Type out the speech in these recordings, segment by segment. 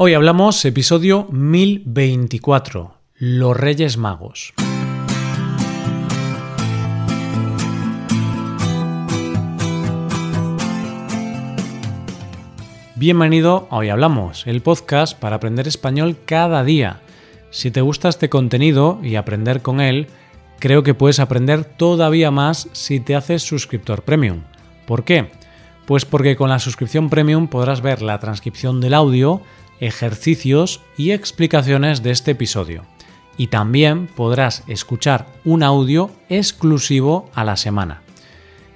Hoy hablamos episodio 1024, Los Reyes Magos. Bienvenido a Hoy Hablamos, el podcast para aprender español cada día. Si te gusta este contenido y aprender con él, creo que puedes aprender todavía más si te haces suscriptor premium. ¿Por qué? Pues porque con la suscripción premium podrás ver la transcripción del audio, ejercicios y explicaciones de este episodio. Y también podrás escuchar un audio exclusivo a la semana.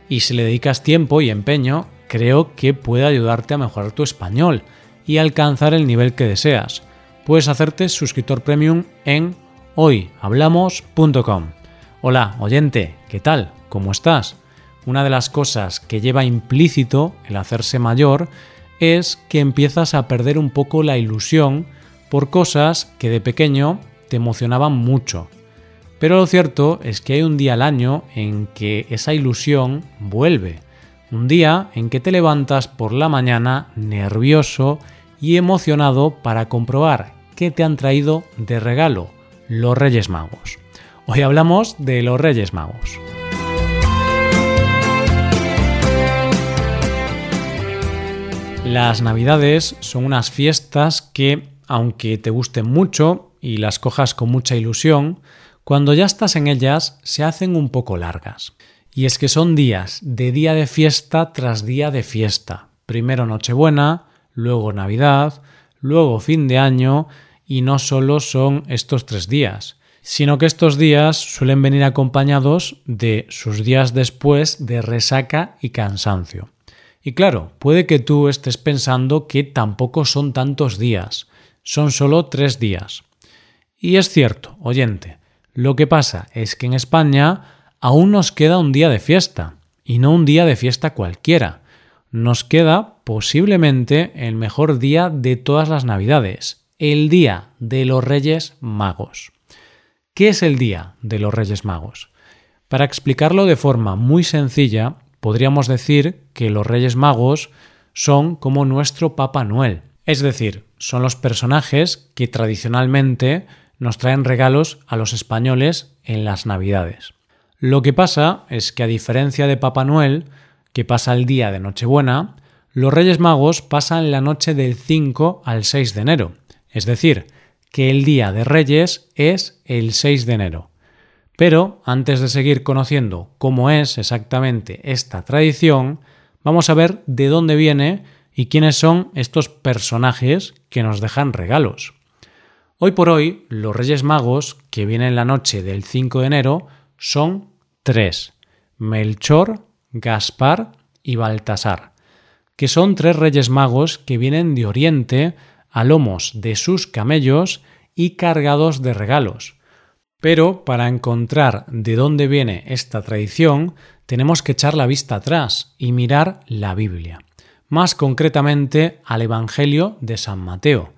Y si le dedicas tiempo y empeño, creo que puede ayudarte a mejorar tu español y alcanzar el nivel que deseas. Puedes hacerte suscriptor premium en hoyhablamos.com. Hola, oyente, ¿qué tal? ¿Cómo estás? Una de las cosas que lleva implícito el hacerse mayor es que empiezas a perder un poco la ilusión por cosas que de pequeño te emocionaban mucho. Pero lo cierto es que hay un día al año en que esa ilusión vuelve. Un día en que te levantas por la mañana nervioso y emocionado para comprobar qué te han traído de regalo los Reyes Magos. Hoy hablamos de los Reyes Magos. Las Navidades son unas fiestas que, aunque te gusten mucho y las cojas con mucha ilusión, cuando ya estás en ellas se hacen un poco largas. Y es que son días de día de fiesta tras día de fiesta. Primero Nochebuena, luego Navidad, luego fin de año, y no solo son estos tres días, sino que estos días suelen venir acompañados de sus días después de resaca y cansancio. Y claro, puede que tú estés pensando que tampoco son tantos días, son solo tres días. Y es cierto, oyente, lo que pasa es que en España aún nos queda un día de fiesta, y no un día de fiesta cualquiera. Nos queda posiblemente el mejor día de todas las Navidades, el Día de los Reyes Magos. ¿Qué es el Día de los Reyes Magos? Para explicarlo de forma muy sencilla, podríamos decir que los Reyes Magos son como nuestro Papa Noel, es decir, son los personajes que tradicionalmente nos traen regalos a los españoles en las Navidades. Lo que pasa es que a diferencia de Papá Noel, que pasa el día de Nochebuena, los Reyes Magos pasan la noche del 5 al 6 de enero, es decir, que el día de Reyes es el 6 de enero. Pero antes de seguir conociendo cómo es exactamente esta tradición, vamos a ver de dónde viene y quiénes son estos personajes que nos dejan regalos. Hoy por hoy, los Reyes Magos, que vienen la noche del 5 de enero, son tres, Melchor, Gaspar y Baltasar, que son tres Reyes Magos que vienen de Oriente a lomos de sus camellos y cargados de regalos, pero para encontrar de dónde viene esta tradición, tenemos que echar la vista atrás y mirar la Biblia, más concretamente al Evangelio de San Mateo,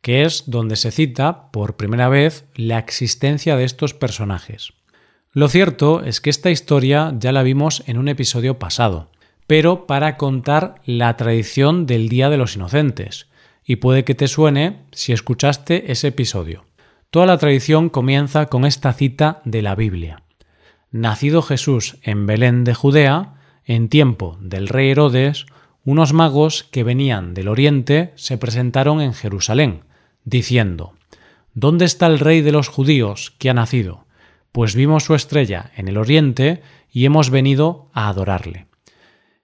que es donde se cita por primera vez la existencia de estos personajes. Lo cierto es que esta historia ya la vimos en un episodio pasado, pero para contar la tradición del Día de los Inocentes, y puede que te suene si escuchaste ese episodio. Toda la tradición comienza con esta cita de la Biblia. Nacido Jesús en Belén de Judea, en tiempo del rey Herodes, unos magos que venían del oriente se presentaron en Jerusalén, diciendo ¿Dónde está el rey de los judíos que ha nacido? Pues vimos su estrella en el oriente y hemos venido a adorarle.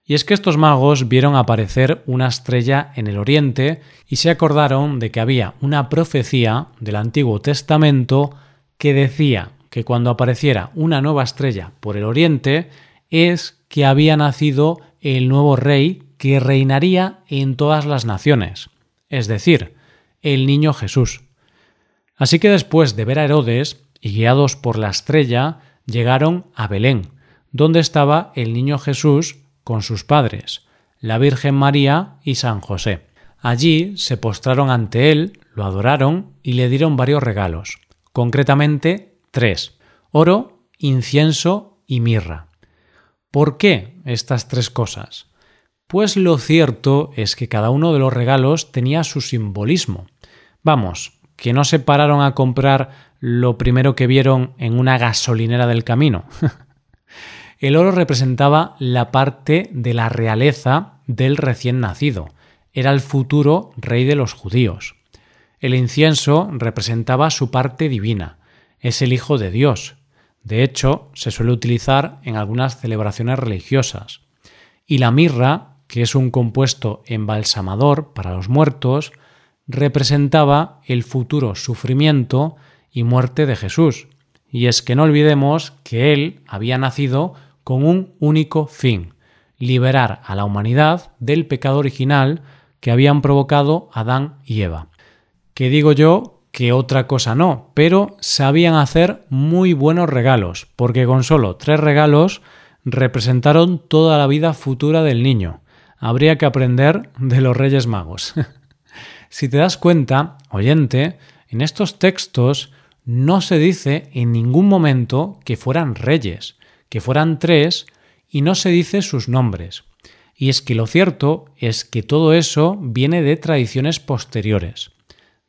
Y es que estos magos vieron aparecer una estrella en el oriente y se acordaron de que había una profecía del Antiguo Testamento que decía que cuando apareciera una nueva estrella por el oriente es que había nacido el nuevo rey que reinaría en todas las naciones, es decir, el niño Jesús. Así que después de ver a Herodes, y guiados por la estrella, llegaron a Belén, donde estaba el niño Jesús con sus padres, la Virgen María y San José. Allí se postraron ante él, lo adoraron y le dieron varios regalos, concretamente tres, oro, incienso y mirra. ¿Por qué estas tres cosas? Pues lo cierto es que cada uno de los regalos tenía su simbolismo, Vamos, que no se pararon a comprar lo primero que vieron en una gasolinera del camino. El oro representaba la parte de la realeza del recién nacido. Era el futuro rey de los judíos. El incienso representaba su parte divina. Es el Hijo de Dios. De hecho, se suele utilizar en algunas celebraciones religiosas. Y la mirra, que es un compuesto embalsamador para los muertos, representaba el futuro sufrimiento y muerte de Jesús. Y es que no olvidemos que Él había nacido con un único fin, liberar a la humanidad del pecado original que habían provocado Adán y Eva. Que digo yo que otra cosa no, pero sabían hacer muy buenos regalos, porque con solo tres regalos representaron toda la vida futura del niño. Habría que aprender de los Reyes Magos. si te das cuenta, oyente, en estos textos no se dice en ningún momento que fueran reyes, que fueran tres, y no se dice sus nombres. Y es que lo cierto es que todo eso viene de tradiciones posteriores.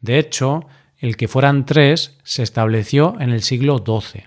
De hecho, el que fueran tres se estableció en el siglo XII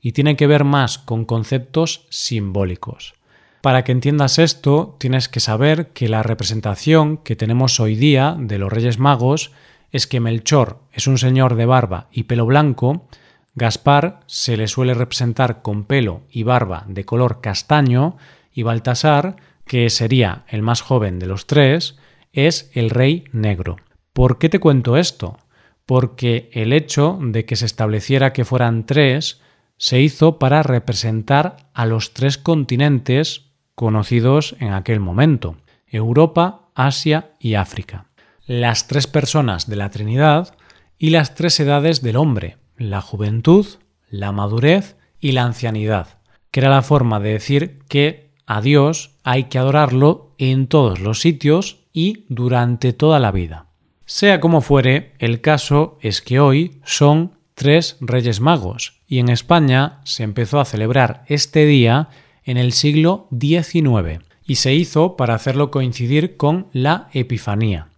y tiene que ver más con conceptos simbólicos. Para que entiendas esto, tienes que saber que la representación que tenemos hoy día de los Reyes Magos es que Melchor es un señor de barba y pelo blanco, Gaspar se le suele representar con pelo y barba de color castaño y Baltasar, que sería el más joven de los tres, es el rey negro. ¿Por qué te cuento esto? Porque el hecho de que se estableciera que fueran tres se hizo para representar a los tres continentes conocidos en aquel momento, Europa, Asia y África las tres personas de la Trinidad y las tres edades del hombre, la juventud, la madurez y la ancianidad, que era la forma de decir que a Dios hay que adorarlo en todos los sitios y durante toda la vida. Sea como fuere, el caso es que hoy son tres Reyes Magos y en España se empezó a celebrar este día en el siglo XIX y se hizo para hacerlo coincidir con la Epifanía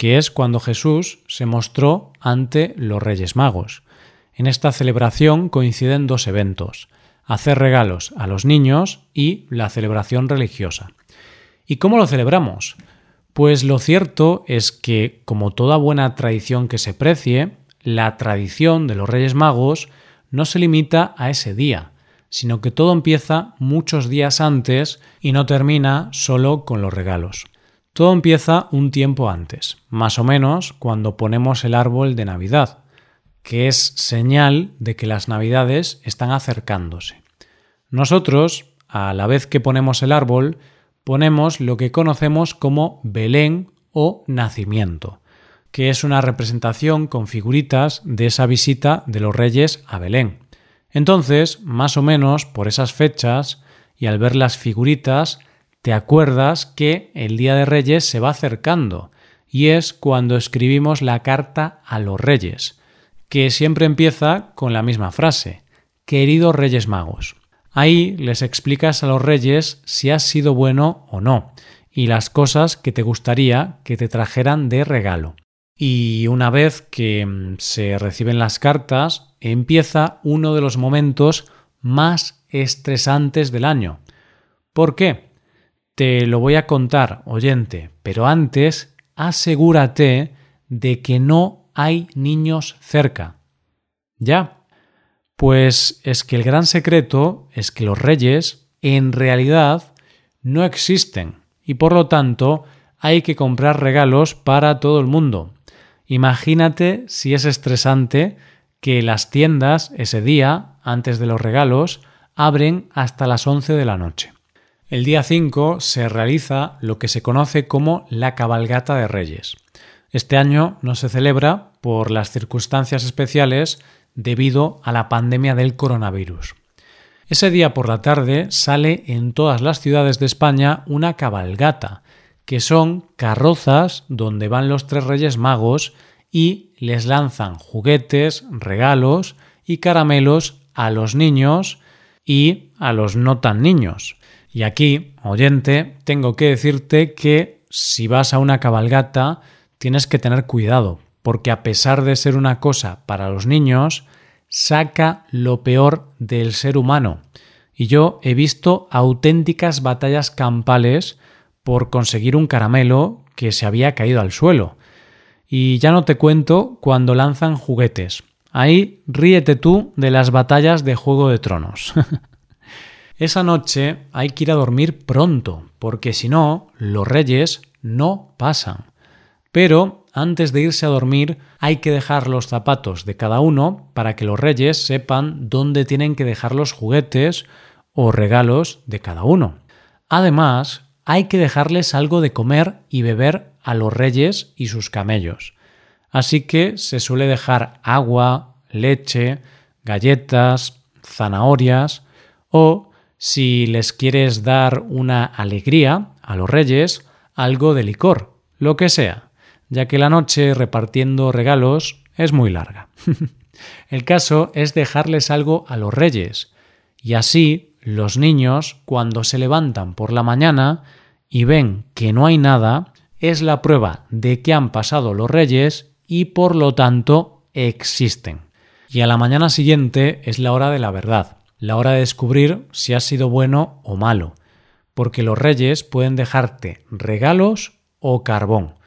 que es cuando Jesús se mostró ante los Reyes Magos. En esta celebración coinciden dos eventos, hacer regalos a los niños y la celebración religiosa. ¿Y cómo lo celebramos? Pues lo cierto es que, como toda buena tradición que se precie, la tradición de los Reyes Magos no se limita a ese día, sino que todo empieza muchos días antes y no termina solo con los regalos. Todo empieza un tiempo antes, más o menos cuando ponemos el árbol de Navidad, que es señal de que las Navidades están acercándose. Nosotros, a la vez que ponemos el árbol, ponemos lo que conocemos como Belén o nacimiento, que es una representación con figuritas de esa visita de los reyes a Belén. Entonces, más o menos por esas fechas, y al ver las figuritas, te acuerdas que el Día de Reyes se va acercando y es cuando escribimos la carta a los Reyes, que siempre empieza con la misma frase, queridos Reyes Magos. Ahí les explicas a los Reyes si has sido bueno o no y las cosas que te gustaría que te trajeran de regalo. Y una vez que mm, se reciben las cartas, empieza uno de los momentos más estresantes del año. ¿Por qué? Te lo voy a contar, oyente, pero antes asegúrate de que no hay niños cerca. ¿Ya? Pues es que el gran secreto es que los reyes en realidad no existen y por lo tanto hay que comprar regalos para todo el mundo. Imagínate si es estresante que las tiendas ese día, antes de los regalos, abren hasta las 11 de la noche. El día 5 se realiza lo que se conoce como la cabalgata de Reyes. Este año no se celebra por las circunstancias especiales debido a la pandemia del coronavirus. Ese día por la tarde sale en todas las ciudades de España una cabalgata, que son carrozas donde van los tres reyes magos y les lanzan juguetes, regalos y caramelos a los niños y a los no tan niños. Y aquí, oyente, tengo que decirte que si vas a una cabalgata tienes que tener cuidado, porque a pesar de ser una cosa para los niños, saca lo peor del ser humano. Y yo he visto auténticas batallas campales por conseguir un caramelo que se había caído al suelo. Y ya no te cuento cuando lanzan juguetes. Ahí ríete tú de las batallas de Juego de Tronos. Esa noche hay que ir a dormir pronto, porque si no, los reyes no pasan. Pero antes de irse a dormir hay que dejar los zapatos de cada uno para que los reyes sepan dónde tienen que dejar los juguetes o regalos de cada uno. Además, hay que dejarles algo de comer y beber a los reyes y sus camellos. Así que se suele dejar agua, leche, galletas, zanahorias o, si les quieres dar una alegría a los reyes, algo de licor, lo que sea ya que la noche repartiendo regalos es muy larga. El caso es dejarles algo a los reyes, y así los niños, cuando se levantan por la mañana y ven que no hay nada, es la prueba de que han pasado los reyes y por lo tanto existen. Y a la mañana siguiente es la hora de la verdad, la hora de descubrir si ha sido bueno o malo, porque los reyes pueden dejarte regalos o carbón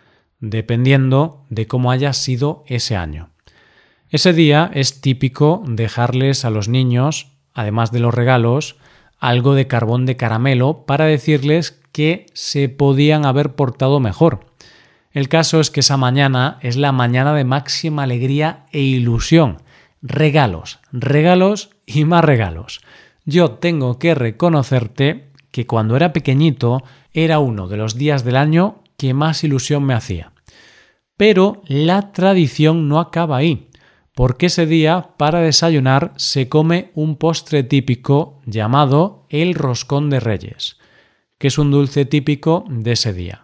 dependiendo de cómo haya sido ese año. Ese día es típico dejarles a los niños, además de los regalos, algo de carbón de caramelo para decirles que se podían haber portado mejor. El caso es que esa mañana es la mañana de máxima alegría e ilusión. Regalos, regalos y más regalos. Yo tengo que reconocerte que cuando era pequeñito era uno de los días del año que más ilusión me hacía. Pero la tradición no acaba ahí, porque ese día para desayunar se come un postre típico llamado el roscón de reyes, que es un dulce típico de ese día.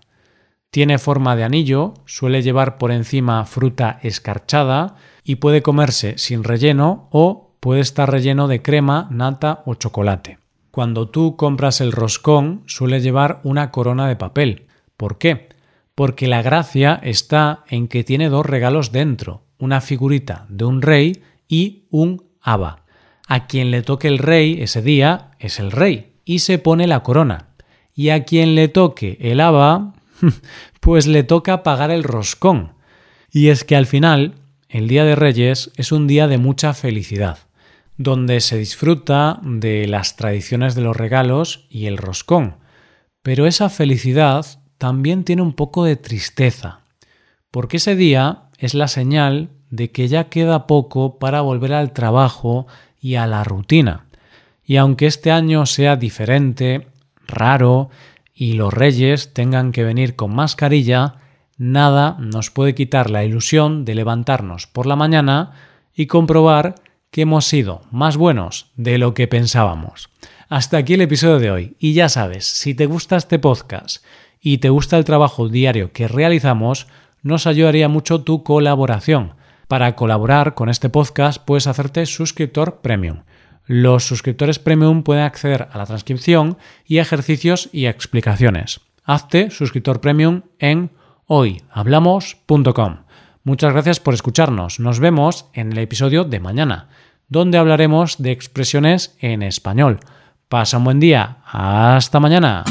Tiene forma de anillo, suele llevar por encima fruta escarchada y puede comerse sin relleno o puede estar relleno de crema, nata o chocolate. Cuando tú compras el roscón suele llevar una corona de papel. ¿Por qué? Porque la gracia está en que tiene dos regalos dentro, una figurita de un rey y un aba. A quien le toque el rey ese día es el rey y se pone la corona. Y a quien le toque el aba, pues le toca pagar el roscón. Y es que al final, el Día de Reyes es un día de mucha felicidad, donde se disfruta de las tradiciones de los regalos y el roscón. Pero esa felicidad también tiene un poco de tristeza, porque ese día es la señal de que ya queda poco para volver al trabajo y a la rutina. Y aunque este año sea diferente, raro, y los reyes tengan que venir con mascarilla, nada nos puede quitar la ilusión de levantarnos por la mañana y comprobar que hemos sido más buenos de lo que pensábamos. Hasta aquí el episodio de hoy. Y ya sabes, si te gusta este podcast y te gusta el trabajo diario que realizamos, nos ayudaría mucho tu colaboración. Para colaborar con este podcast puedes hacerte suscriptor premium. Los suscriptores premium pueden acceder a la transcripción y ejercicios y explicaciones. Hazte suscriptor premium en hoyhablamos.com. Muchas gracias por escucharnos. Nos vemos en el episodio de mañana, donde hablaremos de expresiones en español. Pasa un buen día. Hasta mañana.